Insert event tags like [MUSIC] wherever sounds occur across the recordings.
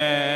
Yeah.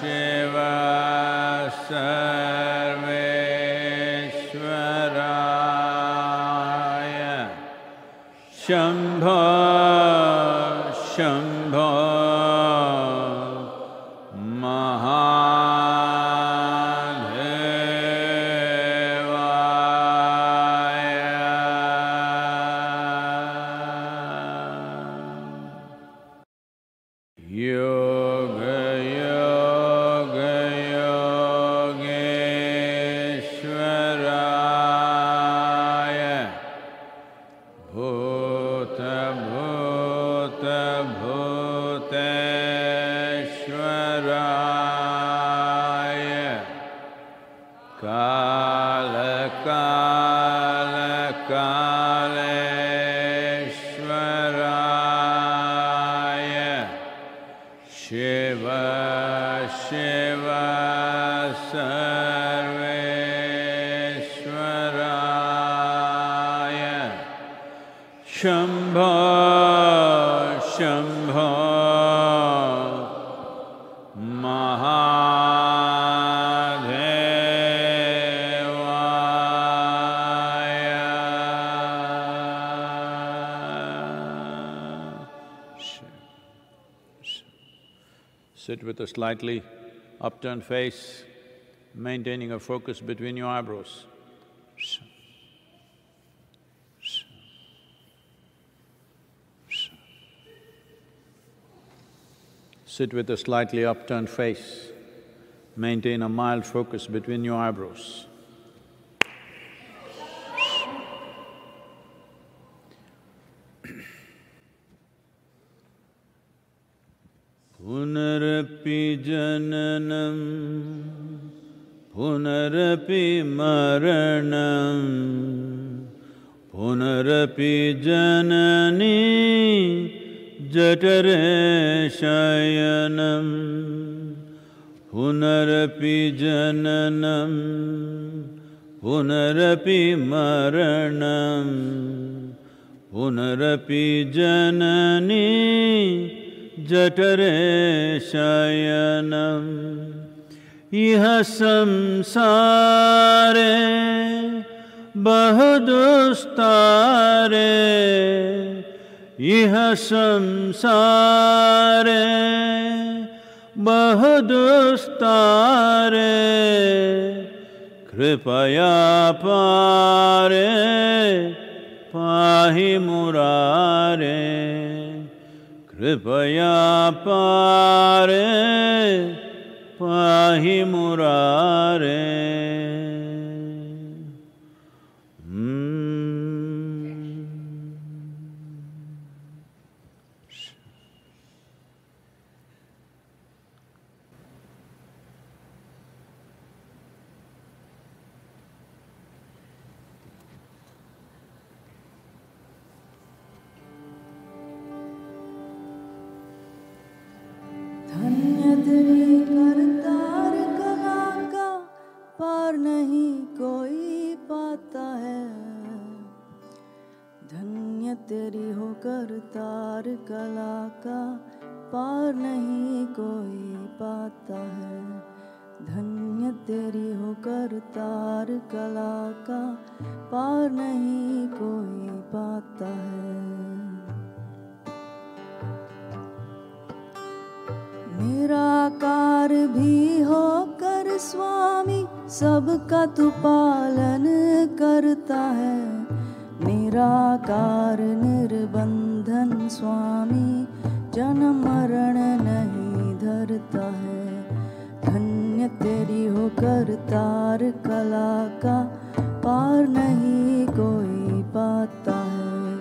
Shiva. Sit with a slightly upturned face, maintaining a focus between your eyebrows. Sit with a slightly upturned face, maintain a mild focus between your eyebrows. पुनरपि जननं पुनरपि मरणम् पुनरपि जननी जठरे शयनं पुनरपि जननं पुनरपि मरणम् पुनरपि जननी जठरे शयनम् इह संसारे बहुदुस्तारे। इह संसारे बहुदुस्तारे। कृपया पारे पाहि मुरारे। कृपया पारे पाही मुरारे। करतार कला का पार नहीं कोई पाता है। निराकार भी होकर स्वामी सबका तू पालन करता है। निराकार निर्बंधन स्वामी जन्म मरण नहीं धरता है। तेरी हो करतार कला का पार नहीं कोई पाता है।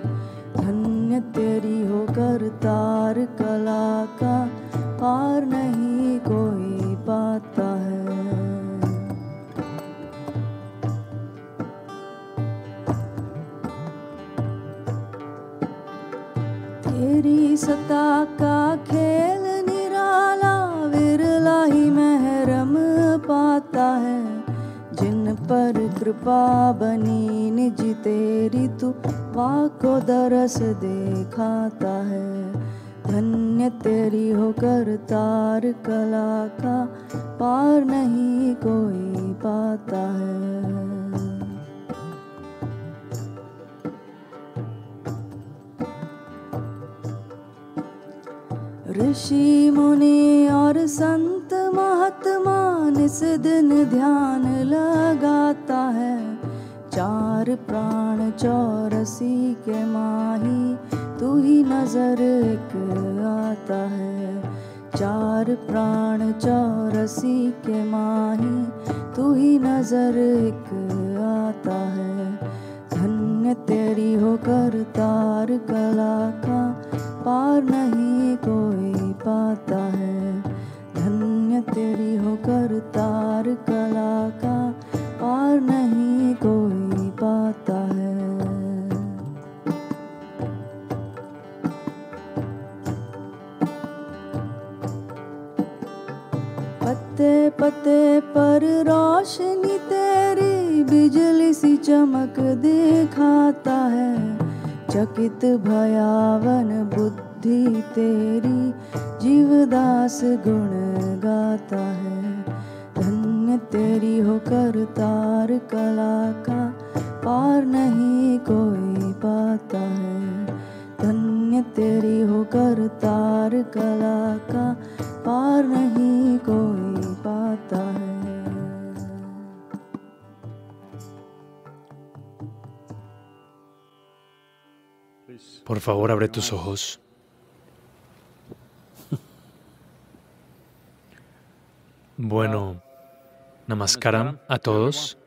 धन्य तेरी हो करतार कला का पार नहीं कोई पाता है। तेरी सता का खेल पर कृपा बनी निज तेरी तू। को दरस देखाता है। धन्य तेरी हो करतार कला का पार नहीं कोई पाता है। ऋषि मुनि और संत महात्मा निस दिन ध्यान लगाता है। चार प्राण चौरसी के माही, तू ही नज़र एक आता है। चार प्राण चौरसी के माही, तू ही नज़र एक आता है। धन्य तेरी हो करतार कला का पार नहीं कोई पाता है। धन्य तेरी हो करतार कला का। पार नहीं कोई पाता है। पत्ते पत्ते पर रोशनी तेरी बिजली सी चमक दिखाता है। चकित भयावन बुद्धि तेरी जीवदास गुण गाता है। धन्य तेरी हो करतार कला का पार नहीं कोई पाता है। धन्य तेरी हो करतार कला का पार नहीं कोई पाता है। Por favor, abre tus ojos. Bueno, namaskaram a todos.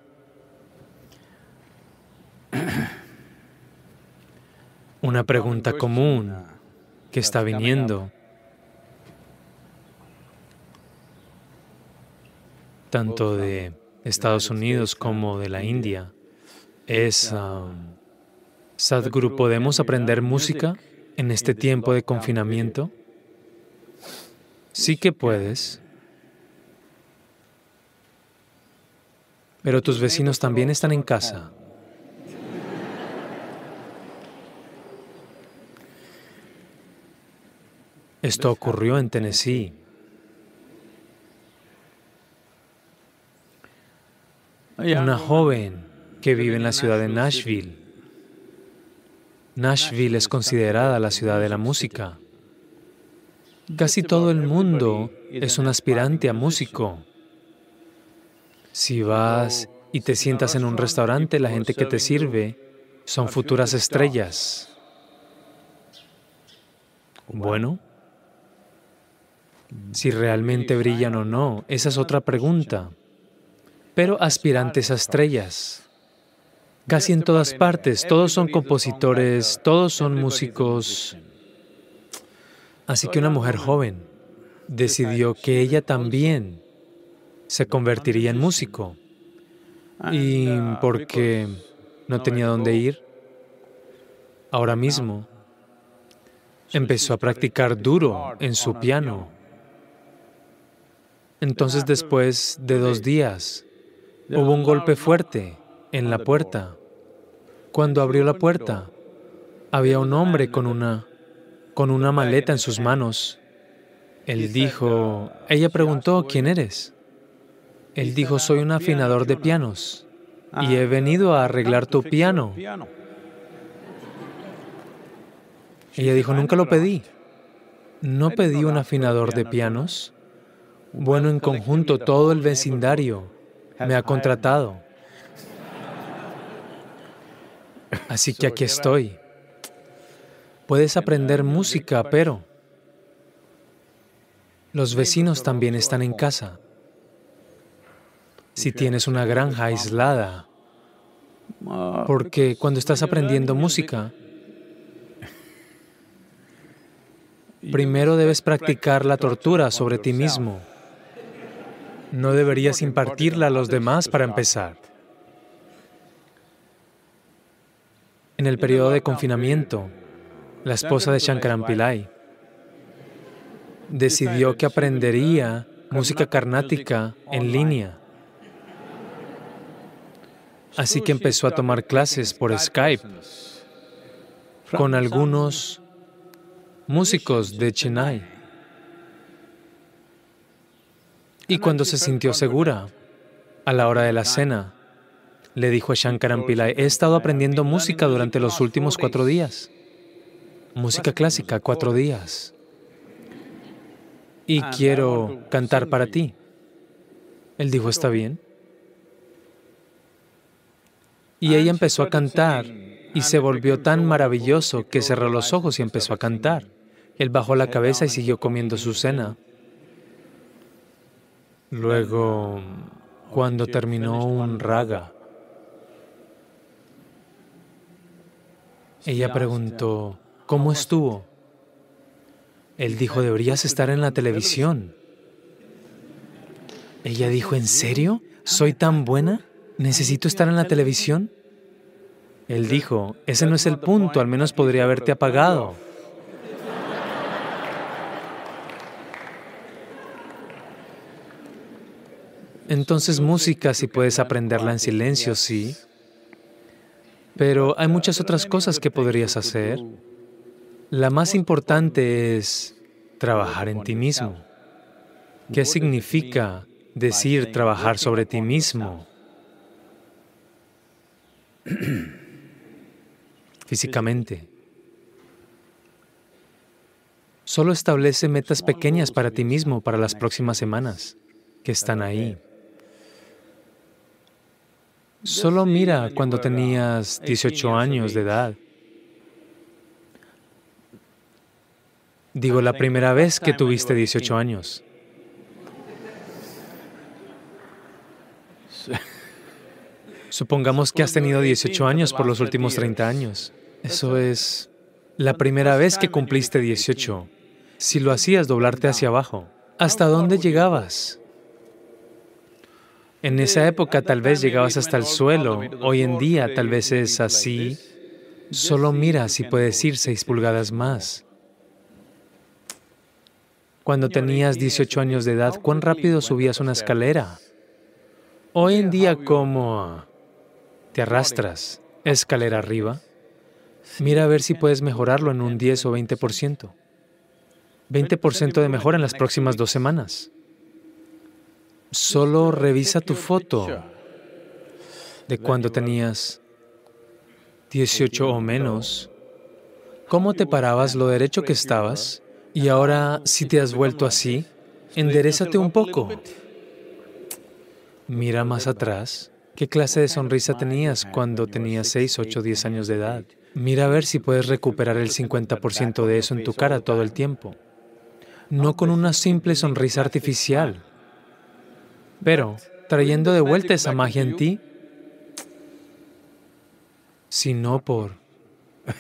Una pregunta común que está viniendo, tanto de Estados Unidos como de la India, es, um, Sadhguru, ¿podemos aprender música en este tiempo de confinamiento? Sí que puedes. pero tus vecinos también están en casa. Esto ocurrió en Tennessee. Una joven que vive en la ciudad de Nashville. Nashville es considerada la ciudad de la música. Casi todo el mundo es un aspirante a músico. Si vas y te sientas en un restaurante, la gente que te sirve son futuras estrellas. Bueno, si realmente brillan o no, esa es otra pregunta. Pero aspirantes a estrellas. Casi en todas partes, todos son compositores, todos son músicos. Así que una mujer joven decidió que ella también se convertiría en músico. Y porque no tenía dónde ir, ahora mismo empezó a practicar duro en su piano. Entonces después de dos días hubo un golpe fuerte en la puerta. Cuando abrió la puerta, había un hombre con una, con una maleta en sus manos. Él dijo, ella preguntó, ¿quién eres? Él dijo, soy un afinador de pianos y he venido a arreglar tu piano. Ella dijo, nunca lo pedí. No pedí un afinador de pianos. Bueno, en conjunto, todo el vecindario me ha contratado. Así que aquí estoy. Puedes aprender música, pero los vecinos también están en casa. Si tienes una granja aislada, porque cuando estás aprendiendo música, [LAUGHS] primero debes [LAUGHS] practicar la tortura sobre ti mismo. No deberías impartirla a los demás para empezar. En el periodo de confinamiento, la esposa de Shankaran Pillai decidió que aprendería música carnática en línea. Así que empezó a tomar clases por Skype con algunos músicos de Chennai. Y cuando se sintió segura, a la hora de la cena, le dijo a Shankaran Pillai, he estado aprendiendo música durante los últimos cuatro días. Música clásica, cuatro días. Y quiero cantar para ti. Él dijo, está bien. Y ella empezó a cantar y se volvió tan maravilloso que cerró los ojos y empezó a cantar. Él bajó la cabeza y siguió comiendo su cena. Luego, cuando terminó un raga, ella preguntó, ¿cómo estuvo? Él dijo, deberías estar en la televisión. Ella dijo, ¿en serio? ¿Soy tan buena? ¿Necesito estar en la televisión? Él dijo, ese no es el punto, al menos podría haberte apagado. Entonces música, si puedes aprenderla en silencio, sí. Pero hay muchas otras cosas que podrías hacer. La más importante es trabajar en ti mismo. ¿Qué significa decir trabajar sobre ti mismo? [CLEARS THROAT] Físicamente. Solo establece metas pequeñas para ti mismo para las próximas semanas que están ahí. Solo mira cuando tenías 18 años de edad. Digo, la primera vez que tuviste 18 años. [LAUGHS] Supongamos que has tenido 18 años por los últimos 30 años. Eso es la primera vez que cumpliste 18. Si lo hacías, doblarte hacia abajo. ¿Hasta dónde llegabas? En esa época tal vez llegabas hasta el suelo, hoy en día tal vez es así. Solo mira si puedes ir seis pulgadas más. Cuando tenías 18 años de edad, ¿cuán rápido subías una escalera? Hoy en día, ¿cómo te arrastras escalera arriba? Mira a ver si puedes mejorarlo en un 10 o 20%. 20% de mejora en las próximas dos semanas. Solo revisa tu foto de cuando tenías 18 o menos. ¿Cómo te parabas lo derecho que estabas? Y ahora, si te has vuelto así, enderezate un poco. Mira más atrás. ¿Qué clase de sonrisa tenías cuando tenías 6, 8, 10 años de edad? Mira a ver si puedes recuperar el 50% de eso en tu cara todo el tiempo. No con una simple sonrisa artificial, pero trayendo de vuelta esa magia en ti, si no por... [LAUGHS]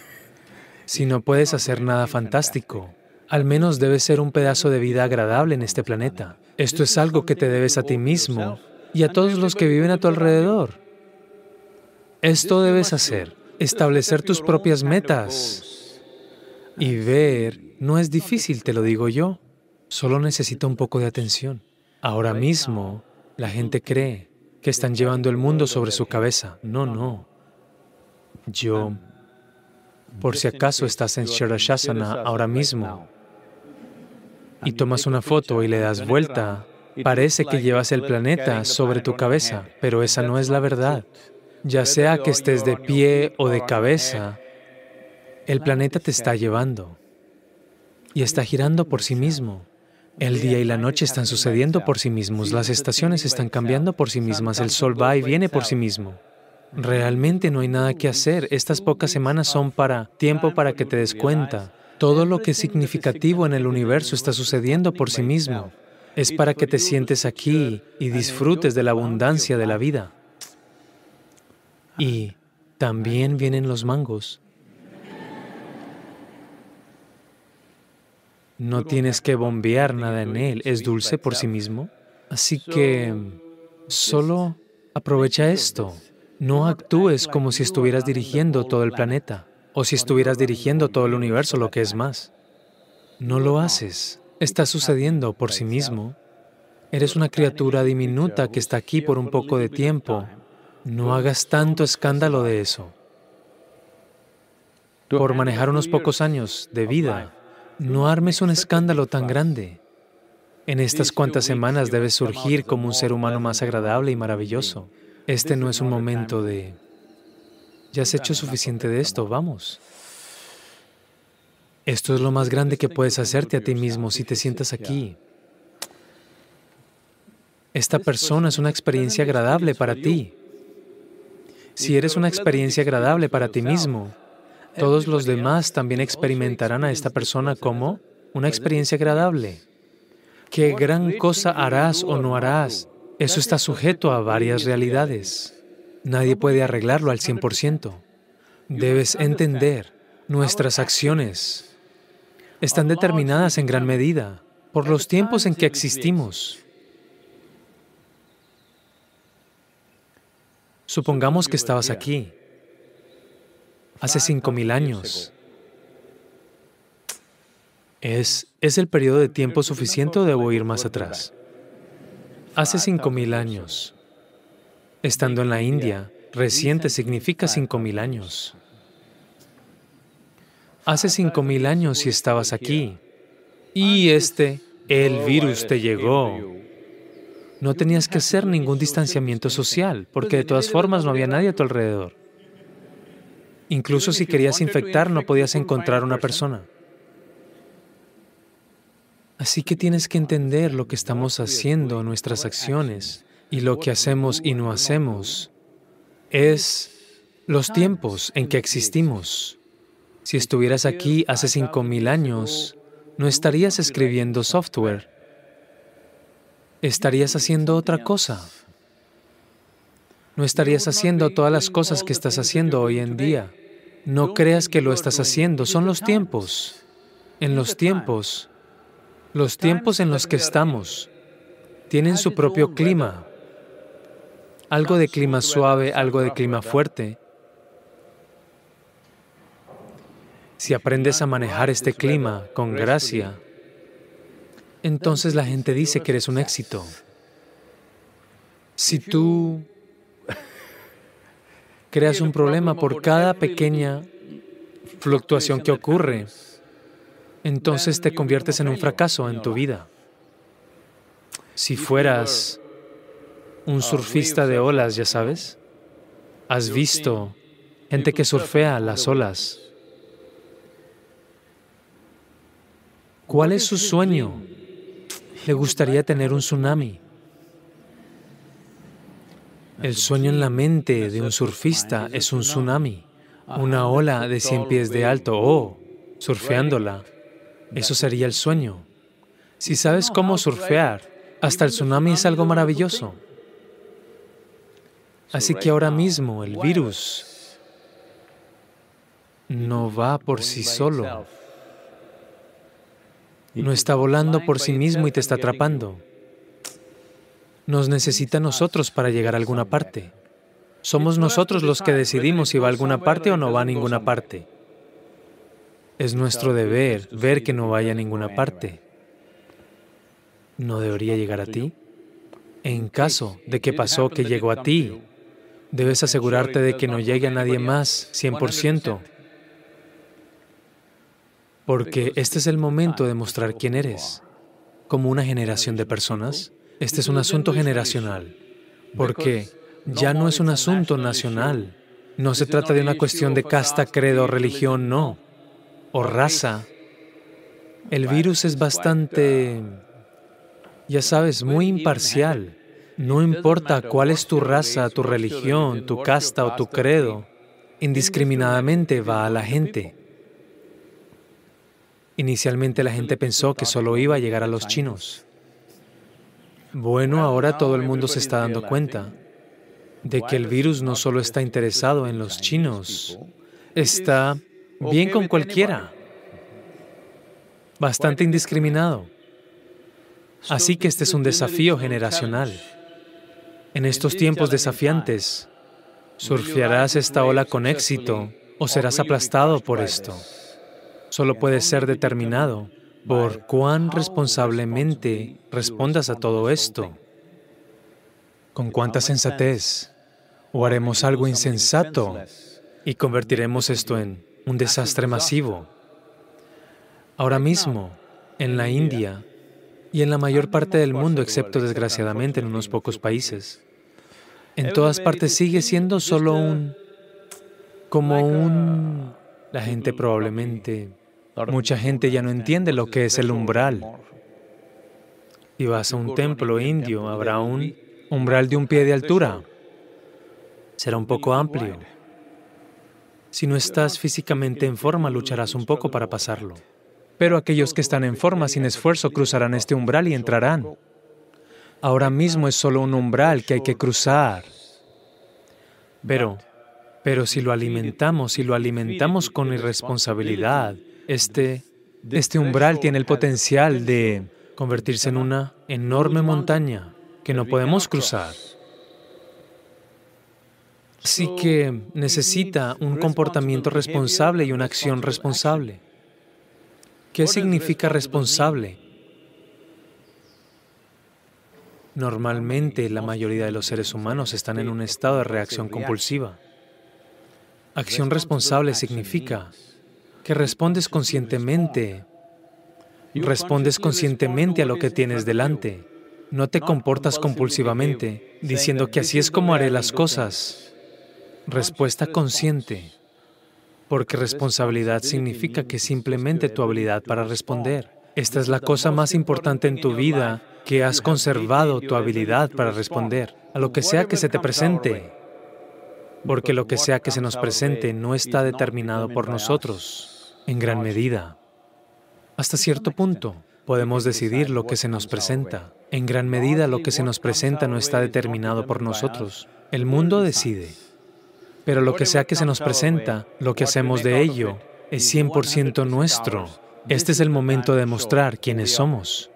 Si no puedes hacer nada fantástico, al menos debes ser un pedazo de vida agradable en este planeta. Esto es algo que te debes a ti mismo y a todos los que viven a tu alrededor. Esto debes hacer establecer tus propias metas y ver, no es difícil, te lo digo yo, solo necesita un poco de atención. Ahora mismo, la gente cree que están llevando el mundo sobre su cabeza. No, no. Yo, por si acaso estás en Shirashasana ahora mismo y tomas una foto y le das vuelta, parece que llevas el planeta sobre tu cabeza, pero esa no es la verdad ya sea que estés de pie o de cabeza, el planeta te está llevando y está girando por sí mismo. El día y la noche están sucediendo por sí mismos, las estaciones están cambiando por sí mismas, el sol va y viene por sí mismo. Realmente no hay nada que hacer. Estas pocas semanas son para tiempo para que te des cuenta. Todo lo que es significativo en el universo está sucediendo por sí mismo. Es para que te sientes aquí y disfrutes de la abundancia de la vida. Y también vienen los mangos. No tienes que bombear nada en él, es dulce por sí mismo. Así que solo aprovecha esto. No actúes como si estuvieras dirigiendo todo el planeta o si estuvieras dirigiendo todo el universo, lo que es más. No lo haces. Está sucediendo por sí mismo. Eres una criatura diminuta que está aquí por un poco de tiempo no hagas tanto escándalo de eso. Por manejar unos pocos años de vida, no armes un escándalo tan grande. En estas cuantas semanas debes surgir como un ser humano más agradable y maravilloso. Este no es un momento de, ya has hecho suficiente de esto, vamos. Esto es lo más grande que puedes hacerte a ti mismo si te sientas aquí. Esta persona es una experiencia agradable para ti. Si eres una experiencia agradable para ti mismo, todos los demás también experimentarán a esta persona como una experiencia agradable. ¿Qué gran cosa harás o no harás? Eso está sujeto a varias realidades. Nadie puede arreglarlo al 100%. Debes entender, nuestras acciones están determinadas en gran medida por los tiempos en que existimos. Supongamos que estabas aquí hace cinco mil años. ¿Es, ¿Es el periodo de tiempo suficiente o debo ir más atrás? Hace cinco mil años, estando en la India, reciente significa cinco mil años. Hace cinco mil años si estabas aquí y este, el virus te llegó no tenías que hacer ningún distanciamiento social, porque de todas formas no había nadie a tu alrededor. Incluso si querías infectar, no podías encontrar una persona. Así que tienes que entender lo que estamos haciendo, nuestras acciones, y lo que hacemos y no hacemos, es los tiempos en que existimos. Si estuvieras aquí hace cinco mil años, no estarías escribiendo software, estarías haciendo otra cosa. No estarías haciendo todas las cosas que estás haciendo hoy en día. No creas que lo estás haciendo, son los tiempos. En los tiempos, los tiempos en los que estamos, tienen su propio clima. Algo de clima suave, algo de clima fuerte. Si aprendes a manejar este clima con gracia, entonces la gente dice que eres un éxito. Si tú creas un problema por cada pequeña fluctuación que ocurre, entonces te conviertes en un fracaso en tu vida. Si fueras un surfista de olas, ya sabes, has visto gente que surfea las olas. ¿Cuál es su sueño? Le gustaría tener un tsunami. El sueño en la mente de un surfista es un tsunami, una ola de 100 pies de alto, oh, surfeándola. Eso sería el sueño. Si sabes cómo surfear, hasta el tsunami es algo maravilloso. Así que ahora mismo el virus no va por sí solo. No está volando por sí mismo y te está atrapando. Nos necesita a nosotros para llegar a alguna parte. Somos nosotros los que decidimos si va a alguna parte o no va a ninguna parte. Es nuestro deber ver que no vaya a ninguna parte. ¿No debería llegar a ti? En caso de que pasó que llegó a ti, debes asegurarte de que no llegue a nadie más 100%, porque este es el momento de mostrar quién eres, como una generación de personas. Este es un asunto generacional, porque ya no es un asunto nacional. No se trata de una cuestión de casta, credo, religión, no o raza. El virus es bastante, ya sabes, muy imparcial. No importa cuál es tu raza, tu religión, tu casta o tu credo, indiscriminadamente va a la gente. Inicialmente la gente pensó que solo iba a llegar a los chinos. Bueno, ahora todo el mundo se está dando cuenta de que el virus no solo está interesado en los chinos, está bien con cualquiera, bastante indiscriminado. Así que este es un desafío generacional. En estos tiempos desafiantes, surfearás esta ola con éxito o serás aplastado por esto. Solo puedes ser determinado por cuán responsablemente respondas a todo esto. Con cuánta sensatez. O haremos algo insensato y convertiremos esto en un desastre masivo. Ahora mismo, en la India y en la mayor parte del mundo, excepto desgraciadamente en unos pocos países, en todas partes sigue siendo solo un, como un, la gente probablemente, mucha gente ya no entiende lo que es el umbral. Y vas a un templo indio, habrá un umbral de un pie de altura. Será un poco amplio. Si no estás físicamente en forma, lucharás un poco para pasarlo. Pero aquellos que están en forma sin esfuerzo cruzarán este umbral y entrarán. Ahora mismo es solo un umbral que hay que cruzar. Pero, pero si lo alimentamos, si lo alimentamos con irresponsabilidad, este, este umbral tiene el potencial de convertirse en una enorme montaña que no podemos cruzar. Así que necesita un comportamiento responsable y una acción responsable. ¿Qué significa responsable? Normalmente la mayoría de los seres humanos están en un estado de reacción compulsiva. Acción responsable significa que respondes conscientemente, respondes conscientemente a lo que tienes delante. No te comportas compulsivamente diciendo que así es como haré las cosas. Respuesta consciente, porque responsabilidad significa que simplemente tu habilidad para responder. Esta es la cosa más importante en tu vida, que has conservado tu habilidad para responder a lo que sea que se te presente, porque lo que sea que se nos presente no está determinado por nosotros, en gran medida. Hasta cierto punto, podemos decidir lo que se nos presenta. En gran medida, lo que se nos presenta no está determinado por nosotros. El mundo decide. Pero lo que sea que se nos presenta, lo que hacemos de ello, es 100% nuestro. Este es el momento de mostrar quiénes somos,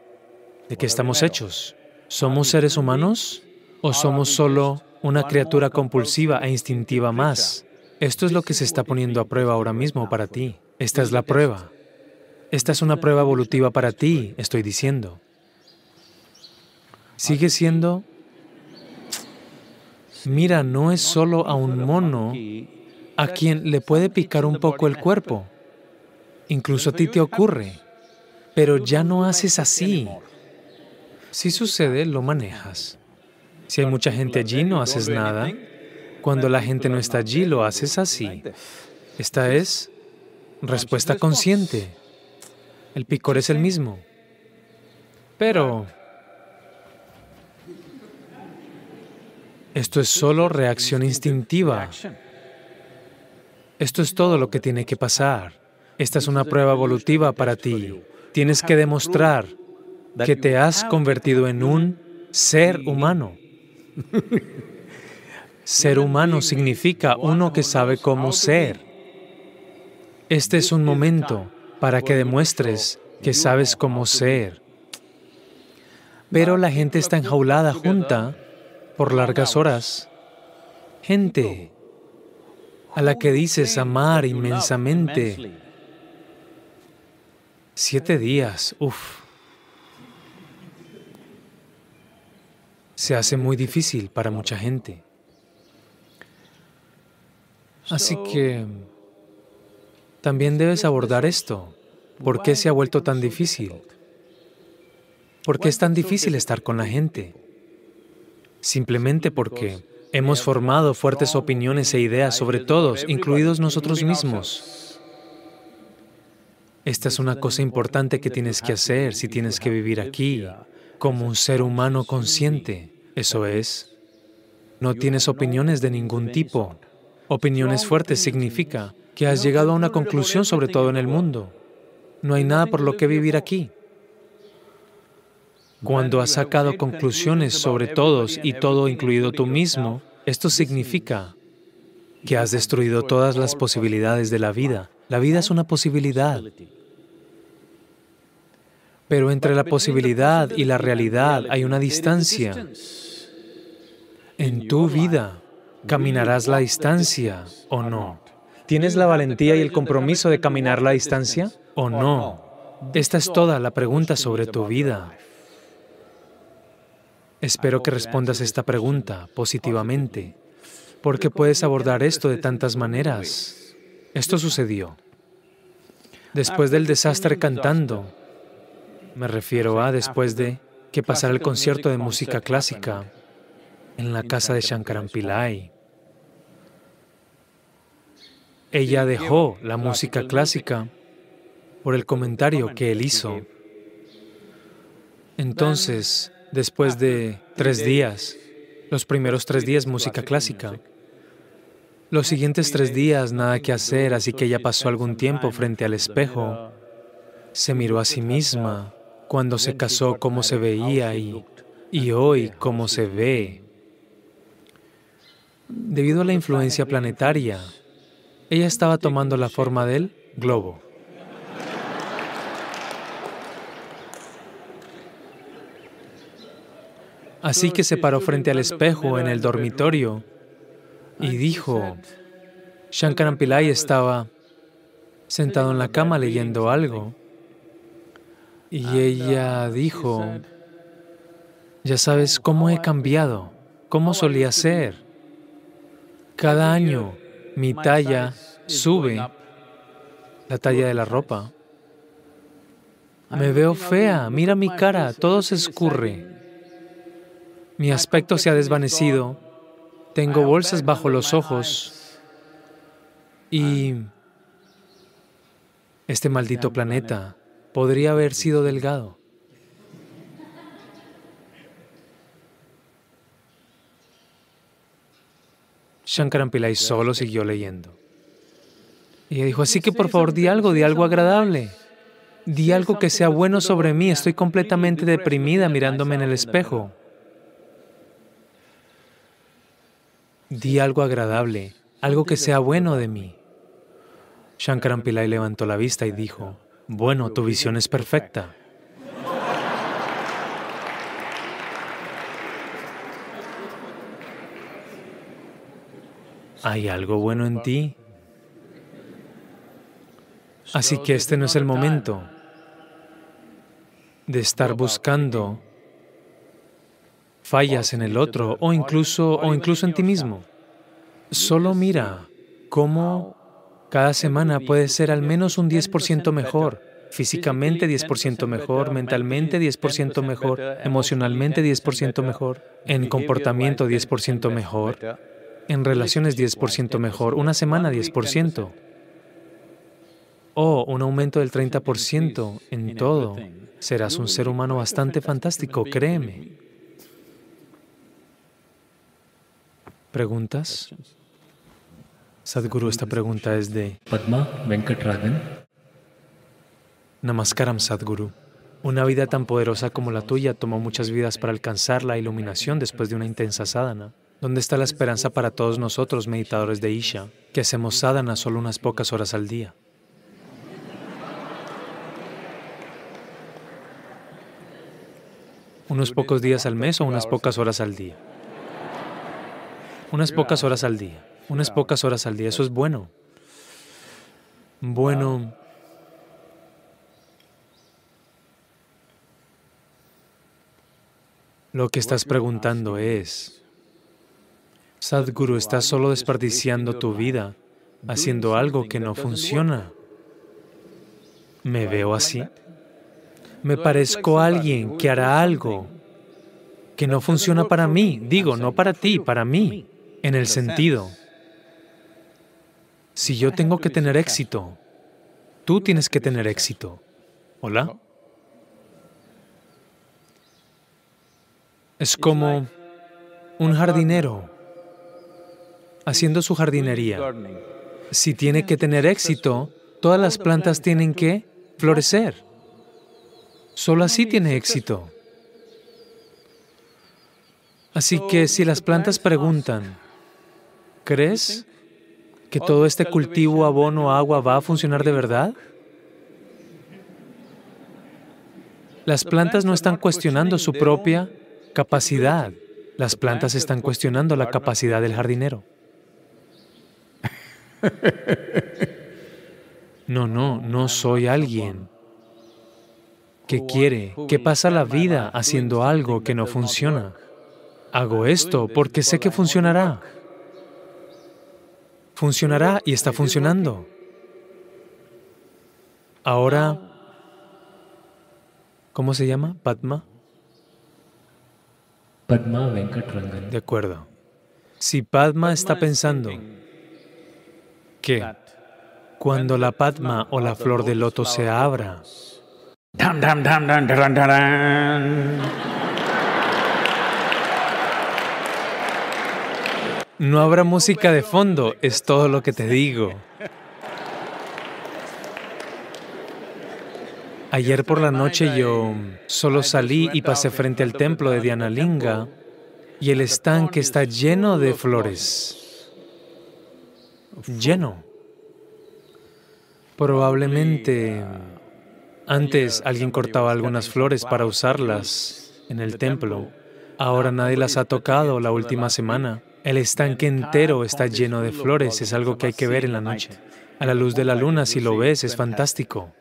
de qué estamos hechos. ¿Somos seres humanos o somos solo una criatura compulsiva e instintiva más? Esto es lo que se está poniendo a prueba ahora mismo para ti. Esta es la prueba. Esta es una prueba evolutiva para ti, estoy diciendo. Sigue siendo Mira, no es solo a un mono a quien le puede picar un poco el cuerpo. Incluso a ti te ocurre, pero ya no haces así. Si sucede, lo manejas. Si hay mucha gente allí, no haces nada. Cuando la gente no está allí, lo haces así. Esta es respuesta consciente. El picor es el mismo. Pero esto es solo reacción instintiva. Esto es todo lo que tiene que pasar. Esta es una prueba evolutiva para ti. Tienes que demostrar que te has convertido en un ser humano. [LAUGHS] Ser humano significa uno que sabe cómo ser. Este es un momento para que demuestres que sabes cómo ser. Pero la gente está enjaulada junta por largas horas. Gente a la que dices amar inmensamente. Siete días, uff. Se hace muy difícil para mucha gente. Así que también debes abordar esto. ¿Por qué se ha vuelto tan difícil? ¿Por qué es tan difícil estar con la gente? Simplemente porque hemos formado fuertes opiniones e ideas sobre todos, incluidos nosotros mismos. Esta es una cosa importante que tienes que hacer si tienes que vivir aquí como un ser humano consciente. Eso es, no tienes opiniones de ningún tipo. Opiniones fuertes significa que has llegado a una conclusión sobre todo en el mundo. No hay nada por lo que vivir aquí. Cuando has sacado conclusiones sobre todos y todo incluido tú mismo, esto significa que has destruido todas las posibilidades de la vida. La vida es una posibilidad. Pero entre la posibilidad y la realidad hay una distancia. En tu vida, ¿Caminarás la distancia o no? ¿Tienes la valentía y el compromiso de caminar la distancia o no? Esta es toda la pregunta sobre tu vida. Espero que respondas esta pregunta positivamente, porque puedes abordar esto de tantas maneras. Esto sucedió. Después del desastre cantando, me refiero a después de que pasara el concierto de música clásica, en la casa de Shankaran Pillai. Ella dejó la música clásica por el comentario que él hizo. Entonces, después de tres días, los primeros tres días música clásica, los siguientes tres días nada que hacer, así que ella pasó algún tiempo frente al espejo, se miró a sí misma, cuando se casó cómo se veía y, y hoy cómo se ve. Debido a la influencia planetaria, ella estaba tomando la forma del globo. Así que se paró frente al espejo en el dormitorio y dijo, Shankaran Pillai estaba sentado en la cama leyendo algo y ella dijo, ya sabes cómo he cambiado, cómo solía ser. Cada año mi talla sube, la talla de la ropa. Me veo fea, mira mi cara, todo se escurre. Mi aspecto se ha desvanecido, tengo bolsas bajo los ojos. y este maldito planeta podría haber sido delgado. Shankaran Pillai solo siguió leyendo. Y ella dijo, así que por favor di algo, di algo agradable. Di algo que sea bueno sobre mí. Estoy completamente deprimida mirándome en el espejo. Di algo agradable, algo que sea bueno de mí. Shankaran Pillai levantó la vista y dijo, bueno, tu visión es perfecta. ¿Hay algo bueno en ti? Así que este no es el momento de estar buscando fallas en el otro o incluso, o incluso en ti mismo. Solo mira cómo cada semana puedes ser al menos un 10% mejor, físicamente 10% mejor, mentalmente 10% mejor, emocionalmente 10% mejor, en comportamiento 10% mejor, en relaciones 10% mejor, una semana 10%, o un aumento del 30% en todo. Serás un ser humano bastante fantástico, créeme. ¿Preguntas? Sadhguru, esta pregunta es de Padma Venkatragan. Namaskaram, Sadhguru. Una vida tan poderosa como la tuya tomó muchas vidas para alcanzar la iluminación después de una intensa sadhana. ¿Dónde está la esperanza para todos nosotros, meditadores de Isha, que hacemos sadhana solo unas pocas horas al día? ¿Unos pocos días al mes o unas pocas horas al día? Unas pocas horas al día. Unas pocas horas al día. Eso es bueno. Bueno. Lo que estás preguntando es, Sadhguru, estás solo desperdiciando tu vida haciendo algo que no funciona. ¿Me veo así? ¿Me parezco a alguien que hará algo que no funciona para mí? Digo, no para ti, para mí, en el sentido. Si yo tengo que tener éxito, tú tienes que tener éxito. ¿Hola? Es como un jardinero haciendo su jardinería. Si tiene que tener éxito, todas las plantas tienen que florecer. Solo así tiene éxito. Así que si las plantas preguntan, ¿crees que todo este cultivo, abono, agua va a funcionar de verdad? Las plantas no están cuestionando su propia capacidad. Las plantas están cuestionando la capacidad del jardinero. [LAUGHS] No, no, no soy alguien que quiere, que pasa la vida haciendo algo que no funciona. Hago esto porque sé que funcionará. Funcionará y está funcionando. Ahora, ¿cómo se llama? Padma. Padma Venkatrangan. De acuerdo. Si Padma está pensando que cuando la Padma o la flor de loto se abra, no habrá música de fondo, es todo lo que te digo. Ayer por la noche yo solo salí y pasé frente al templo de Dianalinga y el estanque está lleno de flores. Lleno. Probablemente antes alguien cortaba algunas flores para usarlas en el templo. Ahora nadie las ha tocado la última semana. El estanque entero está lleno de flores. Es algo que hay que ver en la noche. A la luz de la luna, si lo ves, es fantástico.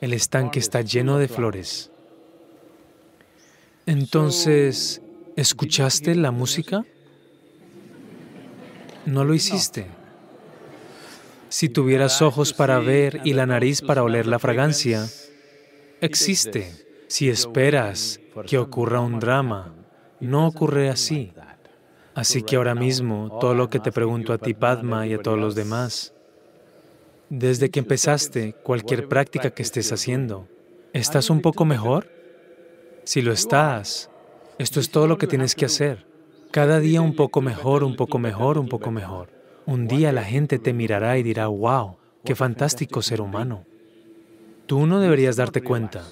El estanque está lleno de flores. Entonces, ¿escuchaste la música? No lo hiciste. Si tuvieras ojos para ver y la nariz para oler la fragancia, existe. Si esperas que ocurra un drama, no ocurre así. Así que ahora mismo, todo lo que te pregunto a ti, Padma, y a todos los demás, desde que empezaste cualquier práctica que estés haciendo, ¿estás un poco mejor? Si lo estás, esto es todo lo que tienes que hacer. Cada día un poco mejor, un poco mejor, un poco mejor. Un día la gente te mirará y dirá, wow, qué fantástico ser humano. Tú no deberías darte cuenta.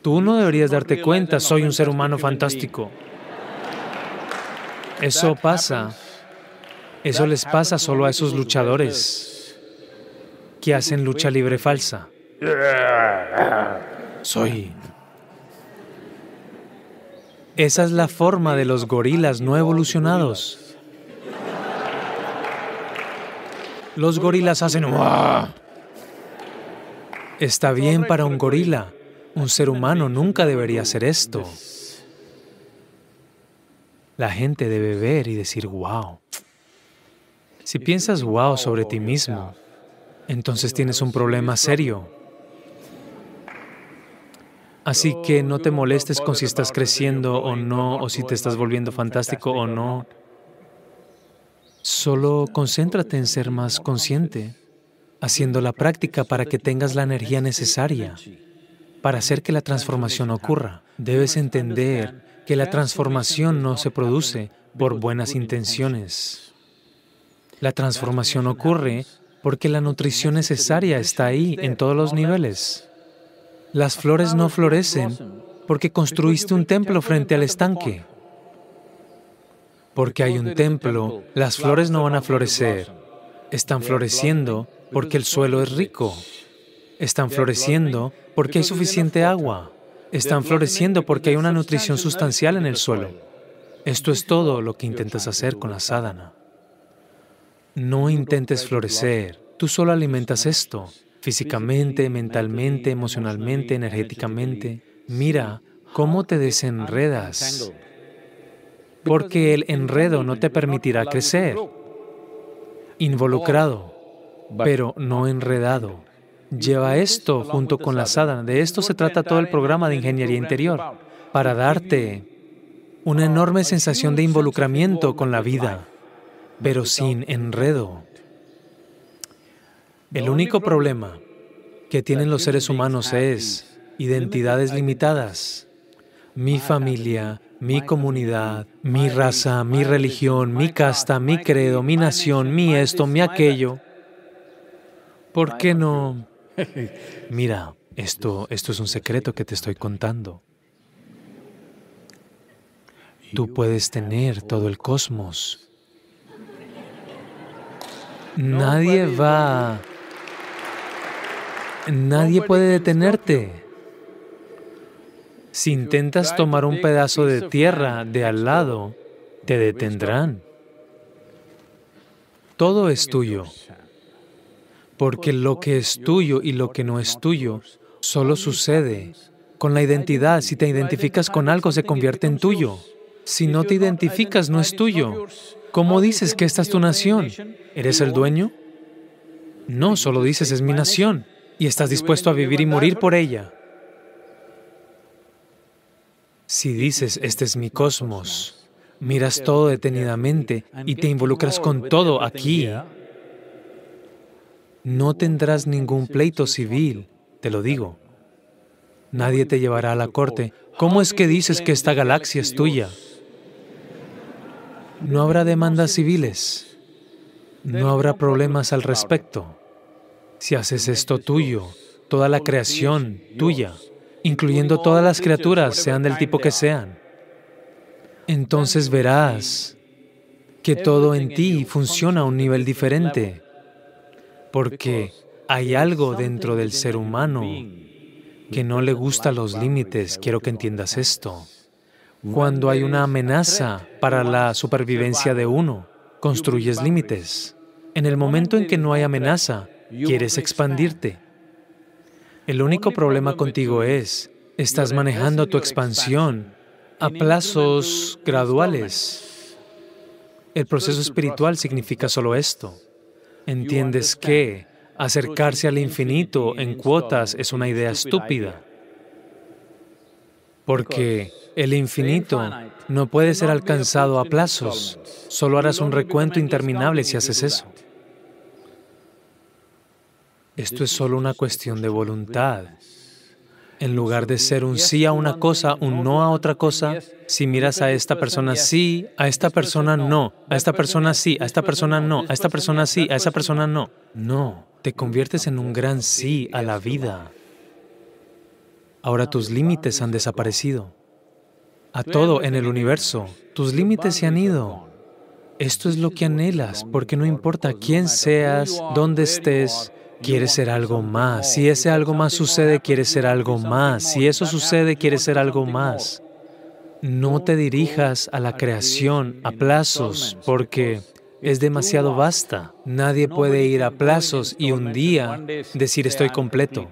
Tú no deberías darte cuenta, soy un ser humano fantástico. Eso pasa. Eso les pasa solo a esos luchadores que hacen lucha libre falsa. Soy. Esa es la forma de los gorilas no evolucionados. Los gorilas hacen ¡Uah! Está bien para un gorila. Un ser humano nunca debería hacer esto. la gente debe ver y decir, wow. Si piensas wow sobre ti mismo, entonces tienes un problema serio. Así que no te molestes con si estás creciendo o no, o si te estás volviendo fantástico o no. Solo concéntrate en ser más consciente, haciendo la práctica para que tengas la energía necesaria para hacer que la transformación ocurra. Debes entender que la transformación no se produce por buenas intenciones. La transformación ocurre porque la nutrición necesaria está ahí en todos los niveles. Las flores no florecen porque construiste un templo frente al estanque. Porque hay un templo, las flores no van a florecer. Están floreciendo porque el suelo es rico. Están floreciendo porque hay suficiente agua. Están floreciendo porque hay una nutrición sustancial en el suelo. Esto es todo lo que intentas hacer con la sadhana. No intentes florecer, tú solo alimentas esto, físicamente, mentalmente, emocionalmente, energéticamente. Mira cómo te desenredas, porque el enredo no te permitirá crecer. Involucrado, pero no enredado. Lleva esto junto con la sadhana. De esto se trata todo el programa de ingeniería interior, para darte una enorme sensación de involucramiento con la vida, pero sin enredo. El único problema que tienen los seres humanos es identidades limitadas. Mi familia, mi comunidad, mi raza, mi religión, mi casta, mi credo, mi nación, mi esto, mi aquello. ¿Por qué no [LAUGHS] Mira, esto, esto es un secreto que te estoy contando. Tú puedes tener todo el cosmos. Nadie va... Nadie puede detenerte. Si intentas tomar un pedazo de tierra de al lado, te detendrán. Todo es tuyo porque lo que es tuyo y lo que no es tuyo solo sucede con la identidad. Si te identificas con algo, se convierte en tuyo. Si no te identificas, no es tuyo. ¿Cómo dices que esta es tu nación? ¿Eres el dueño? No, solo dices es mi nación y estás dispuesto a vivir y morir por ella. Si dices este es mi cosmos, miras todo detenidamente y te involucras con todo aquí, no tendrás ningún pleito civil, te lo digo. Nadie te llevará a la corte. ¿Cómo es que dices que esta galaxia es tuya? No habrá demandas civiles. No habrá problemas al respecto. Si haces esto tuyo, toda la creación tuya, incluyendo todas las criaturas, sean del tipo que sean, entonces verás que todo en ti funciona a un nivel diferente porque hay algo dentro del ser humano que no le gusta los límites. Quiero que entiendas esto. Cuando hay una amenaza para la supervivencia de uno, construyes límites. En el momento en que no hay amenaza, quieres expandirte. El único problema contigo es, estás manejando tu expansión a plazos graduales. El proceso espiritual significa solo esto. Entiendes que acercarse al infinito en cuotas es una idea estúpida, porque el infinito no puede ser alcanzado a plazos, solo harás un recuento interminable si haces eso. Esto es solo una cuestión de voluntad. En lugar de ser un sí a una cosa, un no a otra cosa, si miras a esta persona sí, a esta persona no, a esta persona sí, a esta persona no, a esta persona sí, a esa persona no. No, te conviertes en un gran sí a la vida. Ahora tus límites han desaparecido. A todo en el universo, tus límites se han ido. Esto es lo que anhelas, porque no importa quién seas, dónde estés, quieres ser algo más. Si ese algo más sucede, quieres ser algo más. Si eso sucede, quieres ser algo más. No te dirijas a la creación a plazos porque es demasiado vasta. Nadie puede ir a plazos y un día decir estoy completo.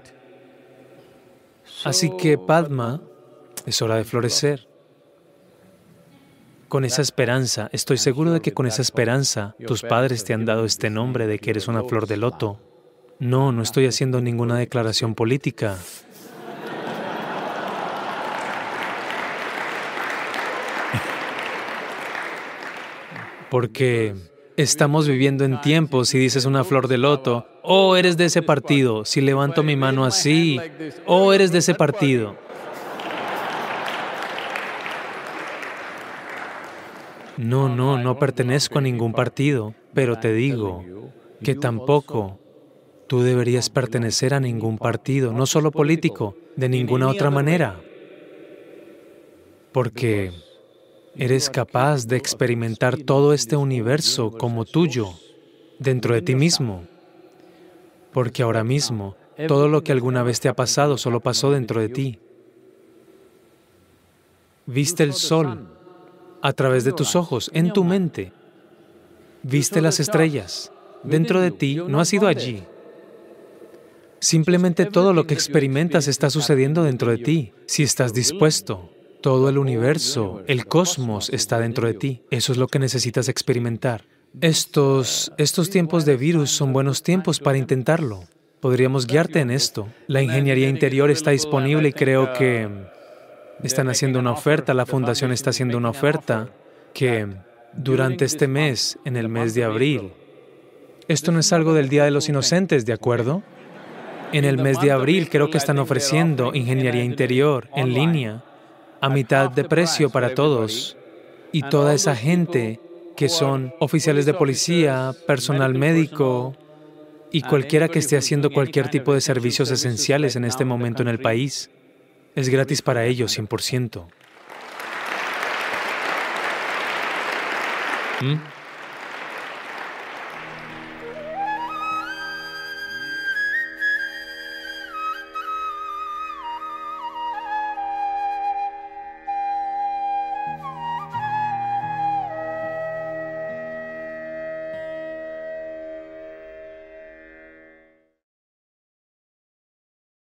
Así que Padma, es hora de florecer. con esa esperanza, estoy seguro de que con esa esperanza tus padres te han dado este nombre de que eres una flor de loto. No, no estoy haciendo ninguna declaración política. Porque estamos viviendo en tiempos, si dices una flor de loto, oh, eres de ese partido, si levanto mi mano así, oh, eres de ese partido. No, no, no pertenezco a ningún partido, pero te digo que tampoco tú deberías pertenecer a ningún partido, no solo político, de ninguna otra manera, porque eres capaz de experimentar todo este universo como tuyo, dentro de ti mismo, porque ahora mismo todo lo que alguna vez te ha pasado solo pasó dentro de ti. Viste el sol a través de tus ojos, en tu mente. Viste las estrellas. Dentro de ti no has ido allí. Simplemente todo lo que experimentas está sucediendo dentro de ti, si estás dispuesto. Todo el universo, el cosmos está dentro de ti. Eso es lo que necesitas experimentar. Estos, estos tiempos de virus son buenos tiempos para intentarlo. Podríamos guiarte en esto. La ingeniería interior está disponible y creo que están haciendo una oferta, la fundación está haciendo una oferta que durante este mes, en el mes de abril, esto no es algo del Día de los Inocentes, ¿de acuerdo? En el mes de abril creo que están ofreciendo ingeniería interior en línea a mitad de precio para todos y toda esa gente que son oficiales de policía, personal médico y cualquiera que esté haciendo cualquier tipo de servicios esenciales en este momento en el país. Es gratis para ellos, 100%. ¿Mm?